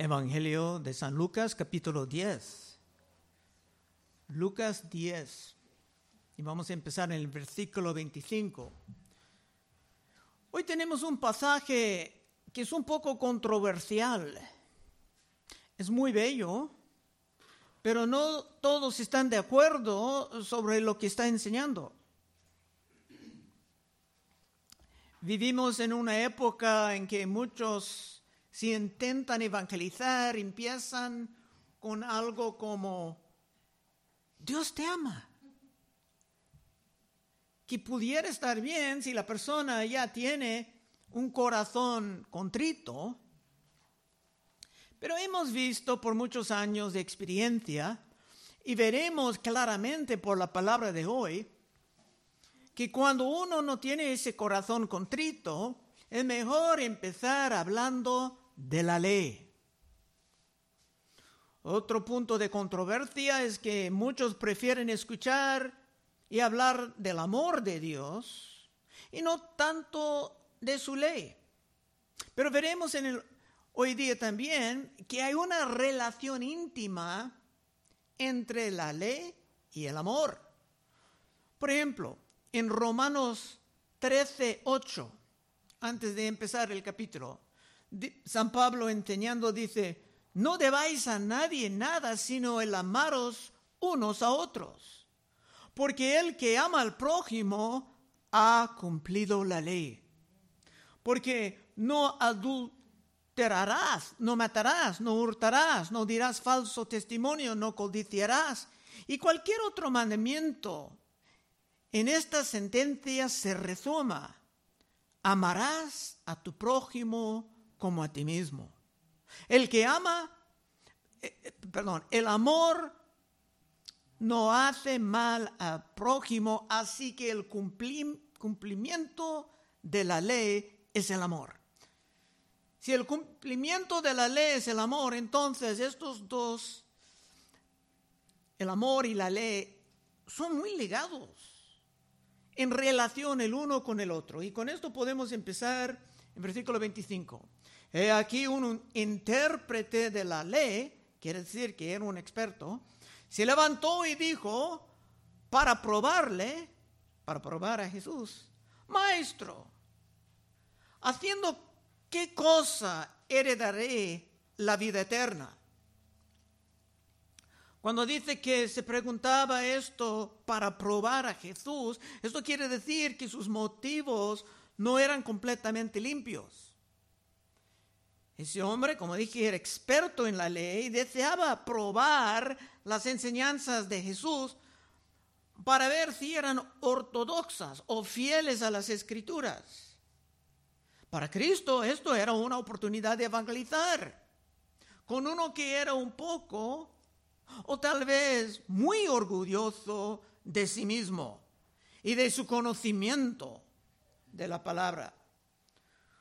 Evangelio de San Lucas capítulo 10. Lucas 10. Y vamos a empezar en el versículo 25. Hoy tenemos un pasaje que es un poco controversial. Es muy bello, pero no todos están de acuerdo sobre lo que está enseñando. Vivimos en una época en que muchos si intentan evangelizar, empiezan con algo como, Dios te ama. Que pudiera estar bien si la persona ya tiene un corazón contrito, pero hemos visto por muchos años de experiencia y veremos claramente por la palabra de hoy que cuando uno no tiene ese corazón contrito, es mejor empezar hablando de la ley. Otro punto de controversia es que muchos prefieren escuchar y hablar del amor de Dios y no tanto de su ley. Pero veremos en el, hoy día también que hay una relación íntima entre la ley y el amor. Por ejemplo, en Romanos 13, 8, antes de empezar el capítulo, San Pablo enseñando dice, no debáis a nadie nada sino el amaros unos a otros, porque el que ama al prójimo ha cumplido la ley. Porque no adulterarás, no matarás, no hurtarás, no dirás falso testimonio, no codiciarás. Y cualquier otro mandamiento en esta sentencia se resuma, amarás a tu prójimo como a ti mismo. El que ama, eh, eh, perdón, el amor no hace mal al prójimo, así que el cumplimiento de la ley es el amor. Si el cumplimiento de la ley es el amor, entonces estos dos, el amor y la ley, son muy ligados en relación el uno con el otro. Y con esto podemos empezar en versículo 25. He aquí un intérprete de la ley, quiere decir que era un experto, se levantó y dijo, para probarle, para probar a Jesús, Maestro, haciendo qué cosa heredaré la vida eterna. Cuando dice que se preguntaba esto para probar a Jesús, esto quiere decir que sus motivos no eran completamente limpios. Ese hombre, como dije, era experto en la ley, deseaba probar las enseñanzas de Jesús para ver si eran ortodoxas o fieles a las escrituras. Para Cristo esto era una oportunidad de evangelizar con uno que era un poco o tal vez muy orgulloso de sí mismo y de su conocimiento de la palabra.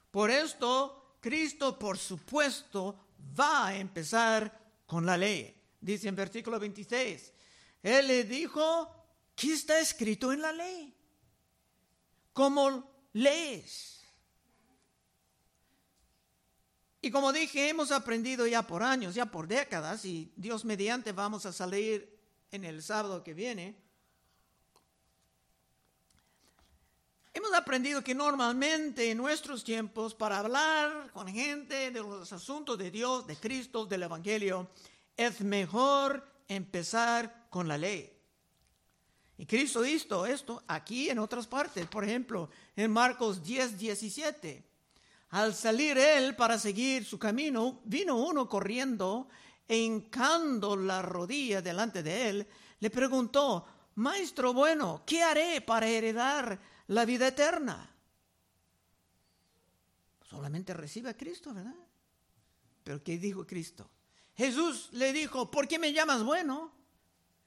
Por esto Cristo, por supuesto, va a empezar con la ley. Dice en versículo 26, Él le dijo, ¿qué está escrito en la ley? ¿Cómo lees? Y como dije, hemos aprendido ya por años, ya por décadas, y Dios mediante vamos a salir en el sábado que viene Hemos aprendido que normalmente en nuestros tiempos, para hablar con gente de los asuntos de Dios, de Cristo, del Evangelio, es mejor empezar con la ley. Y Cristo hizo esto aquí en otras partes. Por ejemplo, en Marcos 10, 17. Al salir él para seguir su camino, vino uno corriendo e hincando la rodilla delante de él, le preguntó, Maestro bueno, ¿qué haré para heredar la vida eterna. Solamente recibe a Cristo, ¿verdad? Pero ¿qué dijo Cristo? Jesús le dijo, ¿por qué me llamas bueno?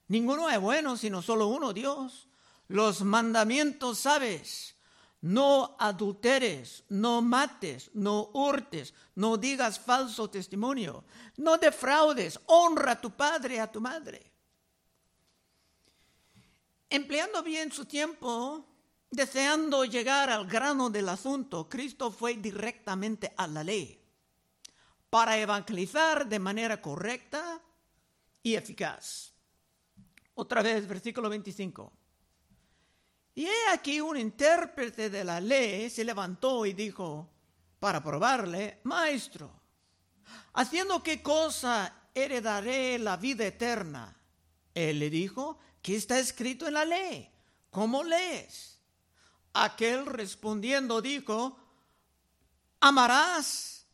Ninguno es bueno, sino solo uno, Dios. Los mandamientos sabes. No adulteres, no mates, no hurtes, no digas falso testimonio, no defraudes, honra a tu padre y a tu madre. Empleando bien su tiempo, Deseando llegar al grano del asunto, Cristo fue directamente a la ley. para evangelizar de manera correcta y eficaz. Otra vez, versículo 25. Y he aquí un intérprete de la ley se levantó y dijo, para probarle, Maestro, ¿haciendo qué cosa heredaré la vida eterna? Él le dijo, ¿qué está escrito en la ley? ¿Cómo lees? Aquel respondiendo dijo, amarás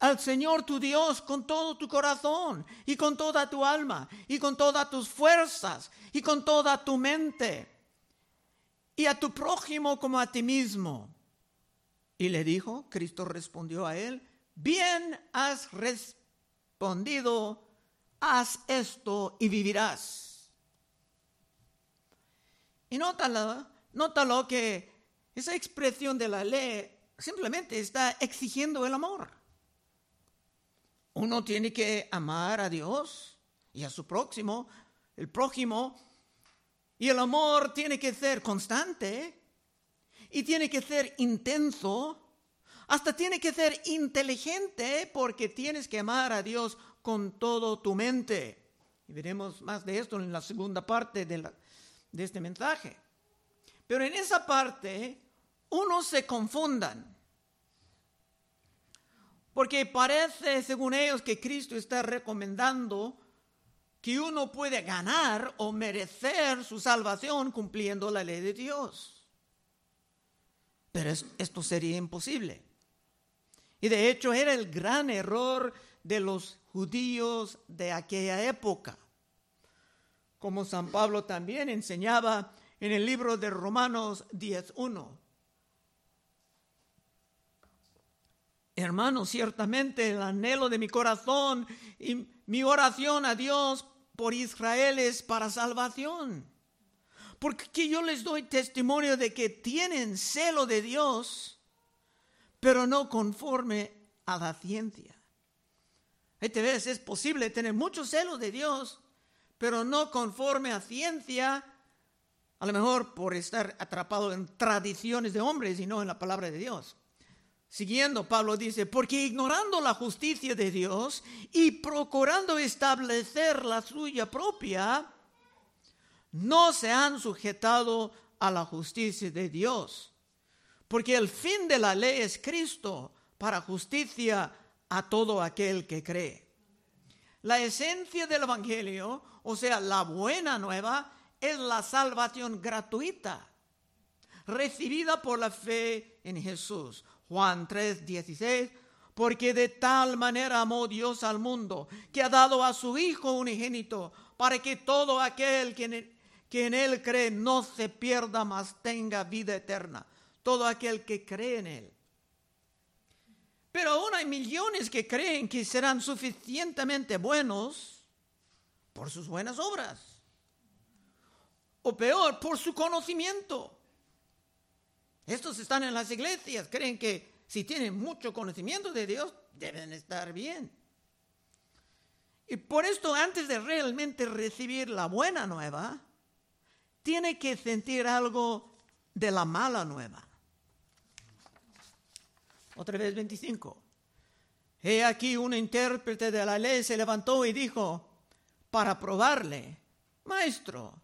al Señor tu Dios con todo tu corazón y con toda tu alma y con todas tus fuerzas y con toda tu mente y a tu prójimo como a ti mismo. Y le dijo, Cristo respondió a él, bien has respondido, haz esto y vivirás. Y nótalo, nótalo que esa expresión de la ley simplemente está exigiendo el amor. Uno tiene que amar a Dios y a su próximo, el prójimo, y el amor tiene que ser constante y tiene que ser intenso, hasta tiene que ser inteligente porque tienes que amar a Dios con todo tu mente. Y veremos más de esto en la segunda parte de, de este mensaje. Pero en esa parte, unos se confundan. Porque parece, según ellos, que Cristo está recomendando que uno puede ganar o merecer su salvación cumpliendo la ley de Dios. Pero esto sería imposible. Y de hecho era el gran error de los judíos de aquella época. Como San Pablo también enseñaba en el libro de Romanos 10.1. Hermanos, ciertamente el anhelo de mi corazón y mi oración a Dios por Israel es para salvación. Porque yo les doy testimonio de que tienen celo de Dios, pero no conforme a la ciencia. Este vez es posible tener mucho celo de Dios, pero no conforme a ciencia, a lo mejor por estar atrapado en tradiciones de hombres y no en la palabra de Dios. Siguiendo, Pablo dice, porque ignorando la justicia de Dios y procurando establecer la suya propia, no se han sujetado a la justicia de Dios. Porque el fin de la ley es Cristo para justicia a todo aquel que cree. La esencia del Evangelio, o sea, la buena nueva, es la salvación gratuita, recibida por la fe en Jesús. Juan 3, 16, porque de tal manera amó Dios al mundo, que ha dado a su Hijo unigénito, para que todo aquel que en, que en Él cree no se pierda, mas tenga vida eterna. Todo aquel que cree en Él. Pero aún hay millones que creen que serán suficientemente buenos por sus buenas obras. O peor, por su conocimiento. Estos están en las iglesias, creen que si tienen mucho conocimiento de Dios, deben estar bien. Y por esto, antes de realmente recibir la buena nueva, tiene que sentir algo de la mala nueva. Otra vez 25. He aquí un intérprete de la ley se levantó y dijo, para probarle, Maestro,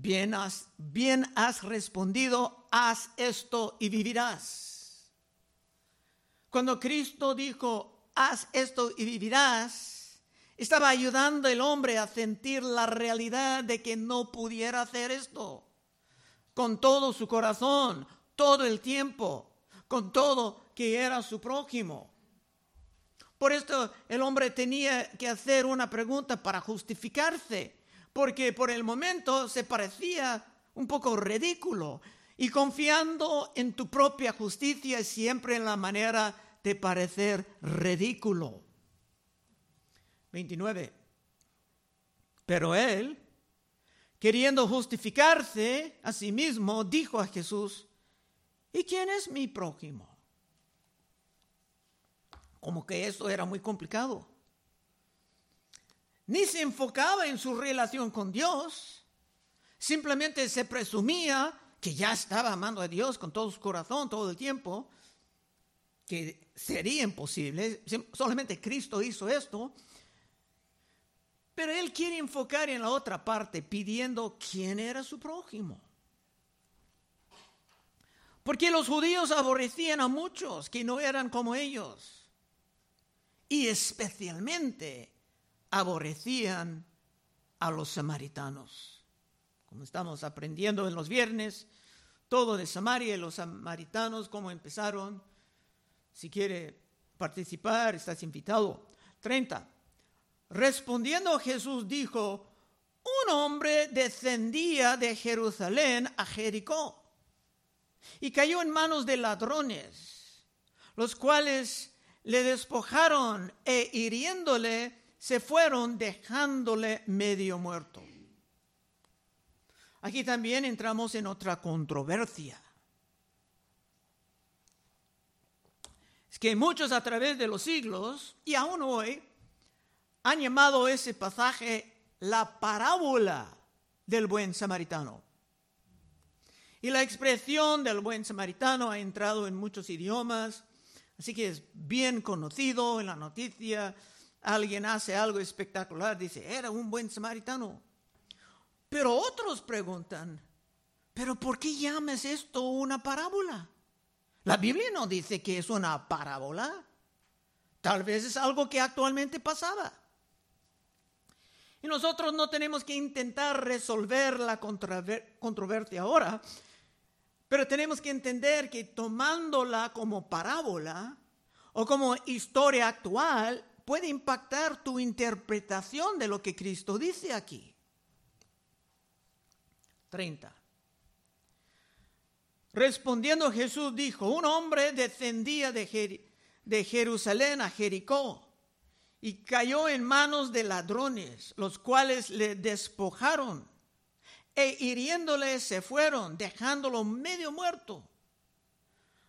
bien has, bien has respondido, haz esto y vivirás. Cuando Cristo dijo, haz esto y vivirás, estaba ayudando al hombre a sentir la realidad de que no pudiera hacer esto con todo su corazón, todo el tiempo, con todo que era su prójimo. Por esto el hombre tenía que hacer una pregunta para justificarse porque por el momento se parecía un poco ridículo y confiando en tu propia justicia siempre en la manera de parecer ridículo. 29. Pero él, queriendo justificarse a sí mismo, dijo a Jesús, ¿y quién es mi prójimo? Como que eso era muy complicado. Ni se enfocaba en su relación con Dios, simplemente se presumía que ya estaba amando a Dios con todo su corazón todo el tiempo, que sería imposible, solamente Cristo hizo esto, pero él quiere enfocar en la otra parte pidiendo quién era su prójimo. Porque los judíos aborrecían a muchos que no eran como ellos. Y especialmente aborrecían a los samaritanos. Como estamos aprendiendo en los viernes, todo de Samaria y los samaritanos, cómo empezaron. Si quiere participar, estás invitado. 30. Respondiendo Jesús dijo, un hombre descendía de Jerusalén a Jericó y cayó en manos de ladrones, los cuales le despojaron e hiriéndole se fueron dejándole medio muerto. Aquí también entramos en otra controversia. Es que muchos a través de los siglos y aún hoy han llamado ese pasaje la parábola del buen samaritano. Y la expresión del buen samaritano ha entrado en muchos idiomas, así que es bien conocido en la noticia. Alguien hace algo espectacular, dice, era un buen samaritano. Pero otros preguntan, ¿pero por qué llamas esto una parábola? La Biblia no dice que es una parábola. Tal vez es algo que actualmente pasaba. Y nosotros no tenemos que intentar resolver la controversia ahora, pero tenemos que entender que tomándola como parábola o como historia actual puede impactar tu interpretación de lo que Cristo dice aquí. 30. Respondiendo Jesús dijo, un hombre descendía de, de Jerusalén a Jericó y cayó en manos de ladrones, los cuales le despojaron e hiriéndole se fueron, dejándolo medio muerto.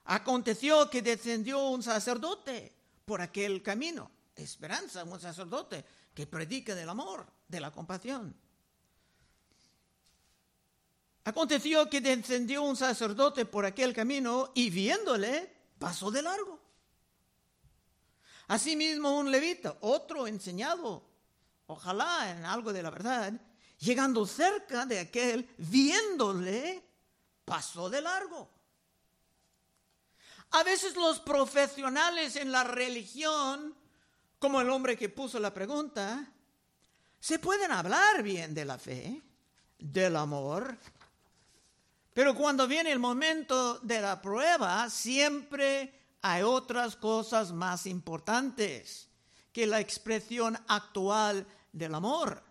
Aconteció que descendió un sacerdote por aquel camino, esperanza, un sacerdote que predica del amor, de la compasión Aconteció que descendió un sacerdote por aquel camino y viéndole pasó de largo. Asimismo un levita, otro enseñado, ojalá en algo de la verdad, llegando cerca de aquel, viéndole, pasó de largo. A veces los profesionales en la religión, como el hombre que puso la pregunta, se pueden hablar bien de la fe, del amor, pero cuando viene el momento de la prueba, siempre hay otras cosas más importantes que la expresión actual del amor.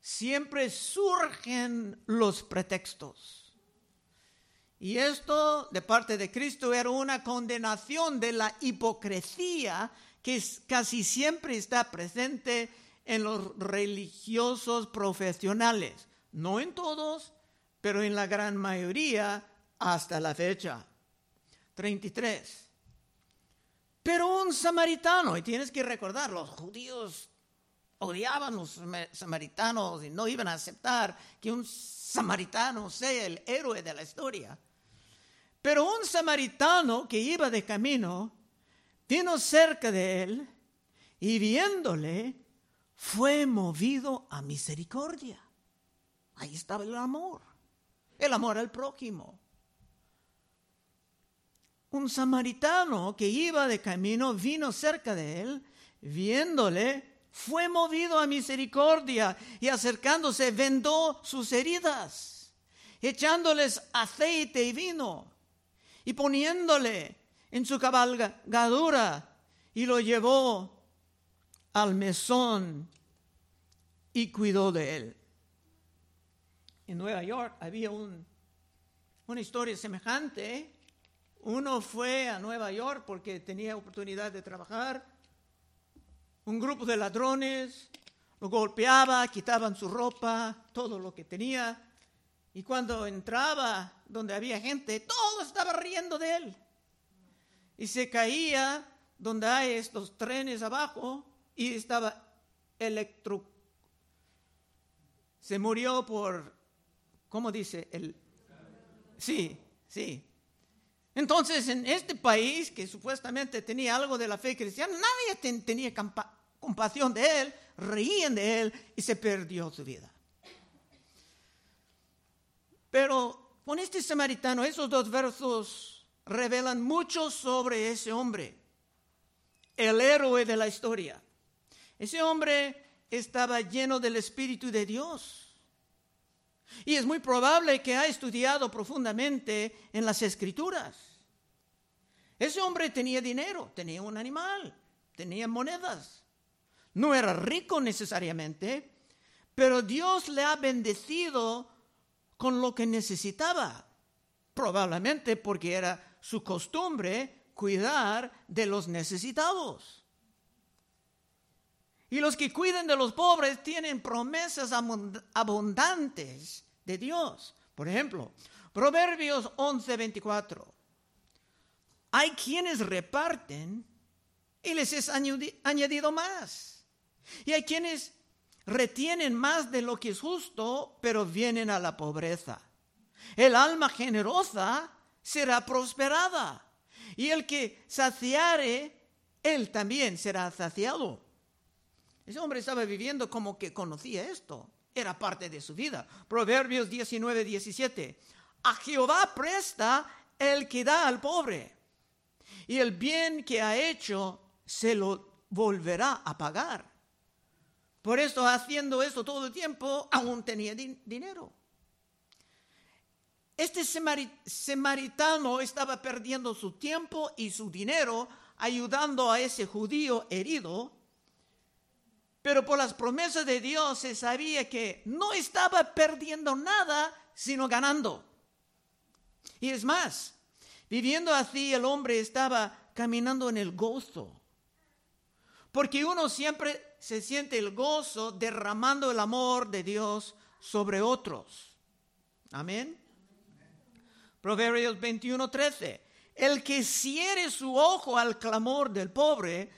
Siempre surgen los pretextos. Y esto de parte de Cristo era una condenación de la hipocresía que casi siempre está presente en los religiosos profesionales. No en todos, pero en la gran mayoría hasta la fecha. 33. Pero un samaritano, y tienes que recordar, los judíos odiaban los samaritanos y no iban a aceptar que un samaritano sea el héroe de la historia. Pero un samaritano que iba de camino vino cerca de él y viéndole fue movido a misericordia. Ahí estaba el amor el amor al prójimo. Un samaritano que iba de camino vino cerca de él, viéndole, fue movido a misericordia y acercándose vendó sus heridas, echándoles aceite y vino y poniéndole en su cabalgadura y lo llevó al mesón y cuidó de él en Nueva York había una historia semejante. Uno fue a Nueva York porque tenía oportunidad de trabajar un grupo de ladrones, lo golpeaba, quitaban su ropa, todo lo que tenía. Y cuando entraba donde había gente, todo estaba riendo de él. Y se caía donde hay estos trenes abajo y estaba electro... Se murió por, ¿cómo dice? El... Sí, sí. Entonces, en este país que supuestamente tenía algo de la fe cristiana, nadie tenía compasión de él, reían de él y se perdió su vida. Pero con este samaritano, esos dos versos revelan mucho sobre ese hombre, el héroe de la historia. Ese hombre estaba lleno del Espíritu de Dios. Y es muy probable que ha estudiado profundamente en las escrituras. Ese hombre tenía dinero, tenía un animal, tenía monedas. No era rico necesariamente, pero Dios le ha bendecido con lo que necesitaba, probablemente porque era su costumbre cuidar de los necesitados. Y los que cuiden de los pobres tienen promesas abundantes de Dios. Por ejemplo, Proverbios 11:24. Hay quienes reparten y les es añadido más. Y hay quienes retienen más de lo que es justo, pero vienen a la pobreza. El alma generosa será prosperada, y el que saciare, él también será saciado. Ese hombre estaba viviendo como que conocía esto, era parte de su vida. Proverbios 19, 17. A Jehová presta el que da al pobre, y el bien que ha hecho se lo volverá a pagar. Por eso haciendo esto todo el tiempo, aún tenía dinero. Este samaritano estaba perdiendo su tiempo y su dinero ayudando a ese judío herido, pero por las promesas de Dios se sabía que no estaba perdiendo nada, sino ganando. Y es más, viviendo así el hombre estaba caminando en el gozo, porque uno siempre se siente el gozo derramando el amor de Dios sobre otros. Amén. Proverbios 21, 13. El que ciere su ojo al clamor del pobre,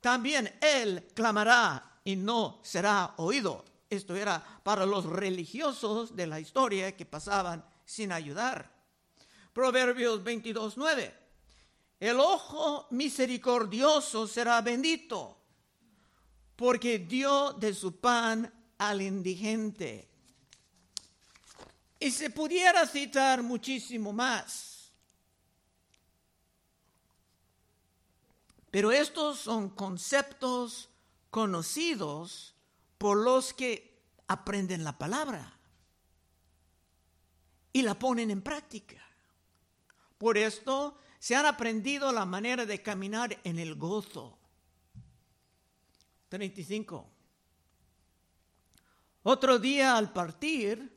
también él clamará y no será oído. Esto era para los religiosos de la historia que pasaban sin ayudar. Proverbios 22, 9. El ojo misericordioso será bendito porque dio de su pan al indigente. Y se pudiera citar muchísimo más. Pero estos son conceptos conocidos por los que aprenden la palabra y la ponen en práctica. Por esto se han aprendido la manera de caminar en el gozo 35. Otro día al partir,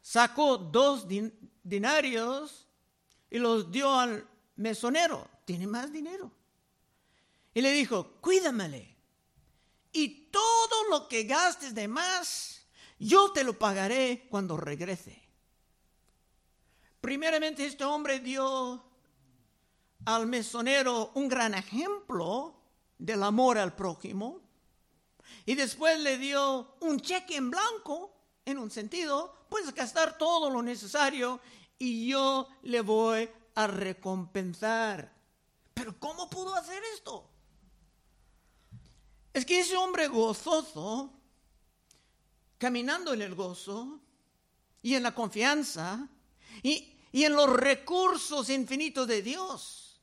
sacó dos dinarios y los dio al mesonero. Tiene más dinero. Y le dijo, cuídamele. Y todo lo que gastes de más, yo te lo pagaré cuando regrese. Primeramente este hombre dio al mesonero un gran ejemplo del amor al prójimo y después le dio un cheque en blanco, en un sentido, puedes gastar todo lo necesario y yo le voy a recompensar. Pero ¿cómo pudo hacer esto? Es que ese hombre gozoso, caminando en el gozo y en la confianza y, y en los recursos infinitos de Dios,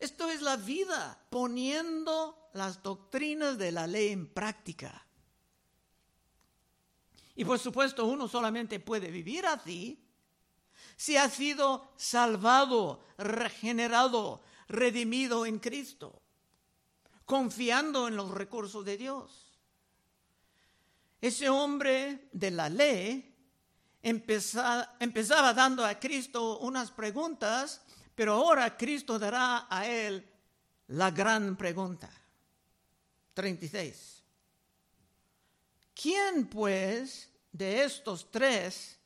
esto es la vida, poniendo las doctrinas de la ley en práctica. Y por supuesto uno solamente puede vivir así si ha sido salvado, regenerado, redimido en Cristo, confiando en los recursos de Dios. Ese hombre de la ley empezaba, dando a Cristo unas preguntas, pero ahora Cristo dará a él la gran pregunta. 36. ¿Quién pues de estos tres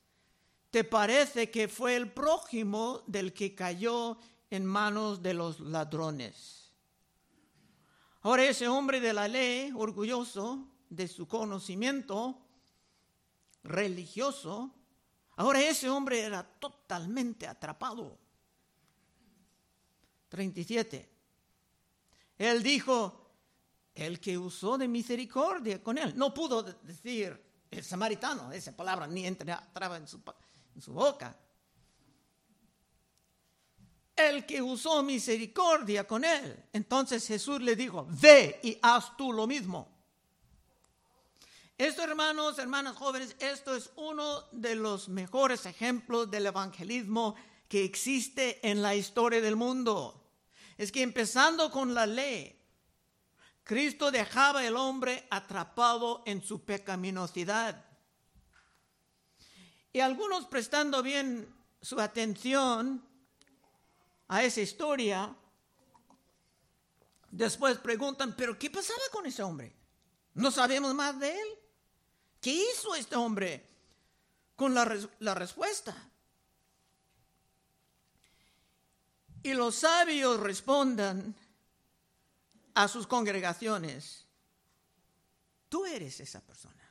te parece que fue el prójimo del que cayó en manos de los ladrones? Ahora ese hombre de la ley, orgulloso de su conocimiento religioso, ahora ese hombre era totalmente atrapado. 37. Él dijo, el que usó de misericordia con él. No pudo decir el samaritano, esa palabra ni entraba en su, en su boca. El que usó misericordia con él. Entonces Jesús le dijo, ve y haz tú lo mismo. Esto, hermanos, hermanas jóvenes, esto es uno de los mejores ejemplos del evangelismo que existe en la historia del mundo. Es que empezando con la ley, Cristo dejaba al hombre atrapado en su pecaminosidad. Y algunos prestando bien su atención a esa historia, después preguntan, pero ¿qué pasaba con ese hombre? ¿No sabemos más de él? ¿Qué hizo este hombre con la, la respuesta? Y los sabios respondan, a sus congregaciones, tú eres esa persona.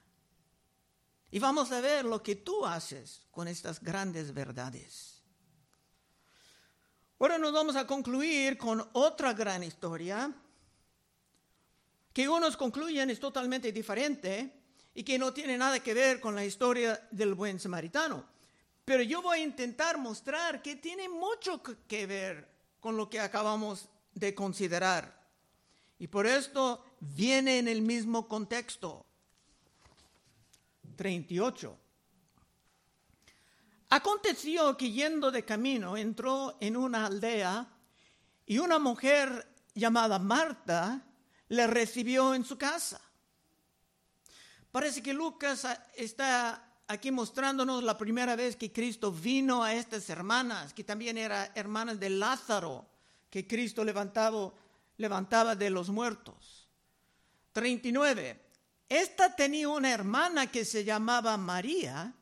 Y vamos a ver lo que tú haces con estas grandes verdades. Ahora nos vamos a concluir con otra gran historia, que unos concluyen es totalmente diferente y que no tiene nada que ver con la historia del buen samaritano. Pero yo voy a intentar mostrar que tiene mucho que ver con lo que acabamos de considerar. Y por esto viene en el mismo contexto. 38. Aconteció que yendo de camino entró en una aldea y una mujer llamada Marta le recibió en su casa. Parece que Lucas está aquí mostrándonos la primera vez que Cristo vino a estas hermanas, que también eran hermanas de Lázaro, que Cristo levantado levantaba de los muertos. 39. Esta tenía una hermana que se llamaba María,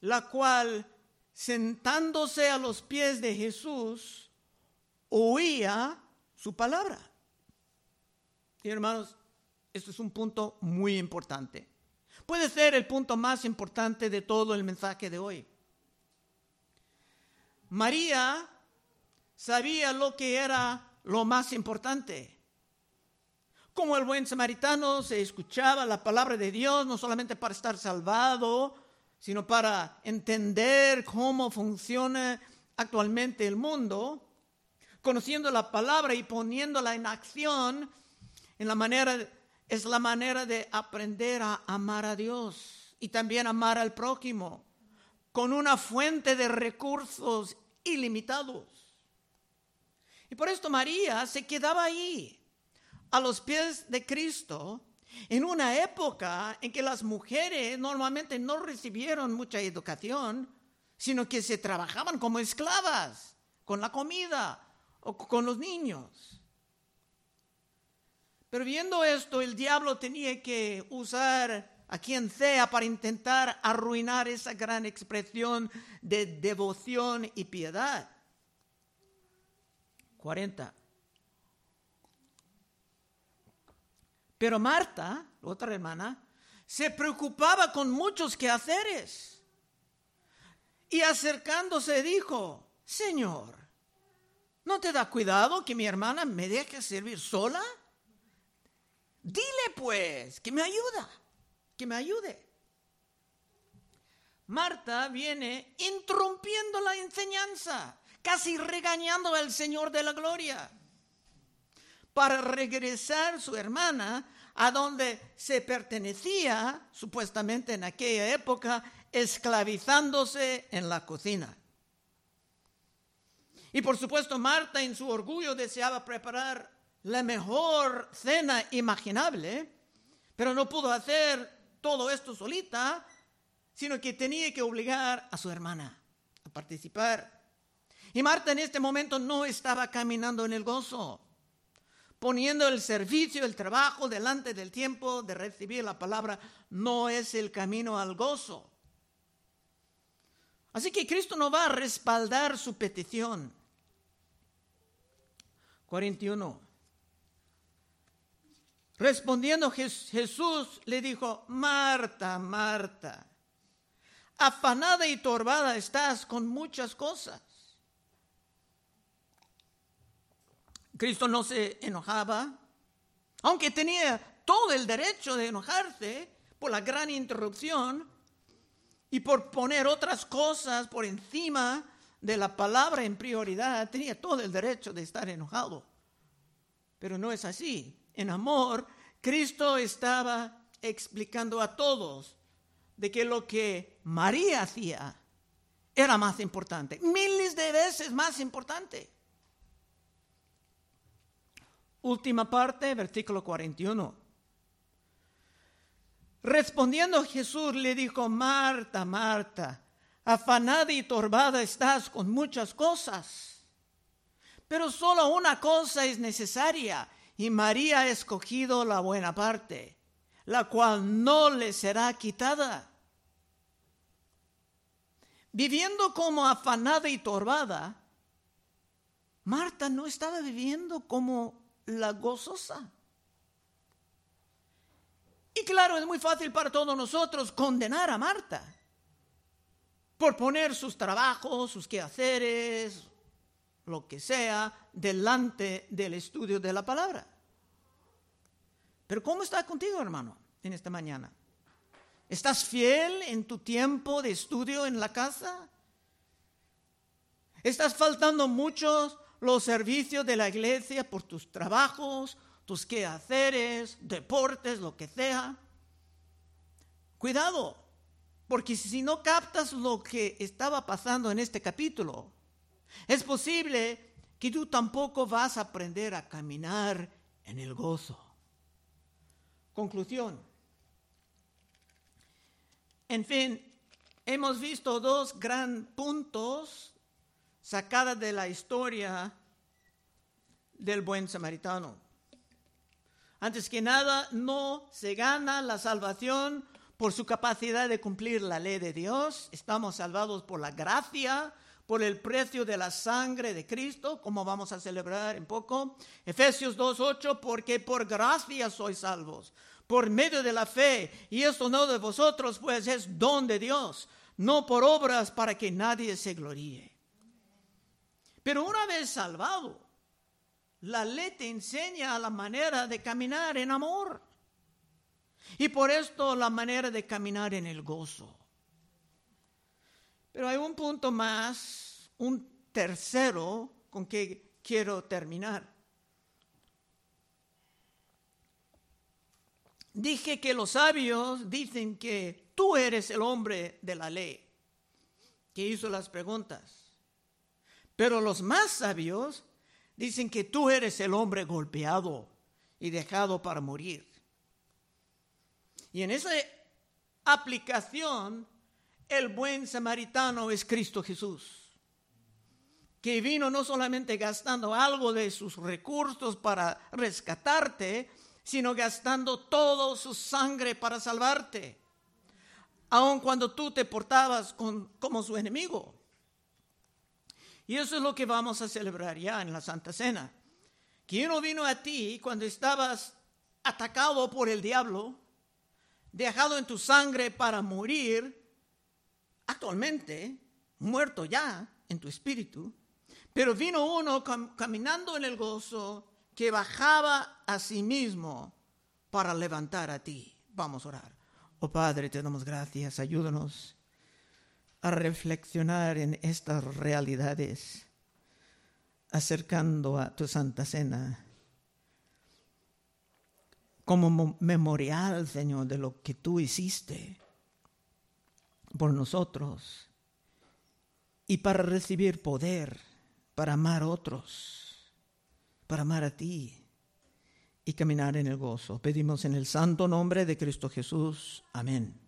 la cual, sentándose a los pies de Jesús, oía su palabra. Y hermanos, esto es un punto muy importante. Puede ser el punto más importante de todo el mensaje de hoy. María sabía lo que era lo más importante. Como el buen samaritano se escuchaba la palabra de Dios, no solamente para estar salvado, sino para entender cómo funciona actualmente el mundo, conociendo la palabra y poniéndola en acción, es la manera de aprender a amar a Dios y también amar al prójimo, con una fuente de recursos ilimitados. Y por esto María se quedaba ahí, a los pies de Cristo, en una época en que las mujeres normalmente no recibieron mucha educación, sino que se trabajaban como esclavas, con la comida o con los niños. Pero viendo esto, el diablo tenía que usar a quien sea para intentar arruinar esa gran expresión de devoción y piedad. 40. Pero Marta, otra hermana, se preocupaba con muchos quehaceres. Y acercándose dijo, Señor, ¿no te da cuidado que mi hermana me deje servir sola? Dile pues que me ayuda, que me ayude. Marta viene interrumpiendo la enseñanza casi regañando al Señor de la gloria, para regresar su hermana a donde se pertenecía, supuestamente en aquella época, esclavizándose en la cocina. Y por supuesto Marta en su orgullo deseaba preparar la mejor cena imaginable, pero no pudo hacer todo esto solita, sino que tenía que obligar a su hermana a participar y Marta en este momento no estaba caminando en el gozo, poniendo el servicio, el trabajo delante del tiempo de recibir la palabra, no es el camino al gozo. Así que Cristo no va a respaldar su petición. 41. Respondiendo Jesús le dijo, Marta, Marta, afanada y turbada estás con muchas cosas. Cristo no se enojaba, aunque tenía todo el derecho de enojarse por la gran interrupción y por poner otras cosas por encima de la palabra en prioridad, tenía todo el derecho de estar enojado. Pero no es así. En amor, Cristo estaba explicando a todos de que lo que María hacía era más importante, miles de veces más importante. Última parte, versículo 41. Respondiendo Jesús le dijo, Marta, Marta, afanada y turbada estás con muchas cosas, pero solo una cosa es necesaria y María ha escogido la buena parte, la cual no le será quitada. Viviendo como afanada y turbada, Marta no estaba viviendo como la gozosa. Y claro, es muy fácil para todos nosotros condenar a Marta por poner sus trabajos, sus quehaceres, lo que sea, delante del estudio de la palabra. Pero ¿cómo está contigo, hermano, en esta mañana? ¿Estás fiel en tu tiempo de estudio en la casa? ¿Estás faltando mucho los servicios de la iglesia por tus trabajos, tus quehaceres, deportes, lo que sea? Cuidado, porque si no captas lo que estaba pasando en este capítulo, es posible que tú tampoco vas a aprender a caminar en el gozo. Conclusión. En fin, hemos visto dos gran puntos sacados de la historia del buen samaritano. Antes que nada, no se gana la salvación por su capacidad de cumplir la ley de Dios. Estamos salvados por la gracia por el precio de la sangre de Cristo, como vamos a celebrar en poco. Efesios 2.8, porque por gracia sois salvos, por medio de la fe, y esto no de vosotros, pues es don de Dios, no por obras para que nadie se gloríe. Pero una vez salvado, la ley te enseña la manera de caminar en amor. Y por esto la manera de caminar en el gozo. Pero hay un punto más, un tercero con que quiero terminar. Dije que los sabios dicen que tú eres el hombre de la ley, que hizo las preguntas. Pero los más sabios dicen que tú eres el hombre golpeado y dejado para morir. Y en esa aplicación el buen samaritano es Cristo Jesús, que vino no solamente gastando algo de sus recursos para rescatarte, sino gastando todo su sangre para salvarte, aun cuando tú te portabas como su enemigo. Y eso es lo que vamos a celebrar ya en la Santa Cena. Que uno vino a ti cuando estabas atacado por el diablo, dejado en tu sangre para morir, actualmente muerto ya en tu espíritu, pero vino uno caminando en el gozo que bajaba a sí mismo para levantar a ti. Vamos a orar. Oh Padre, te damos gracias, ayúdanos a reflexionar en estas realidades, acercando a tu Santa Cena como memorial, Señor, de lo que tú hiciste por nosotros y para recibir poder, para amar a otros, para amar a ti y caminar en el gozo. Pedimos en el santo nombre de Cristo Jesús. Amén.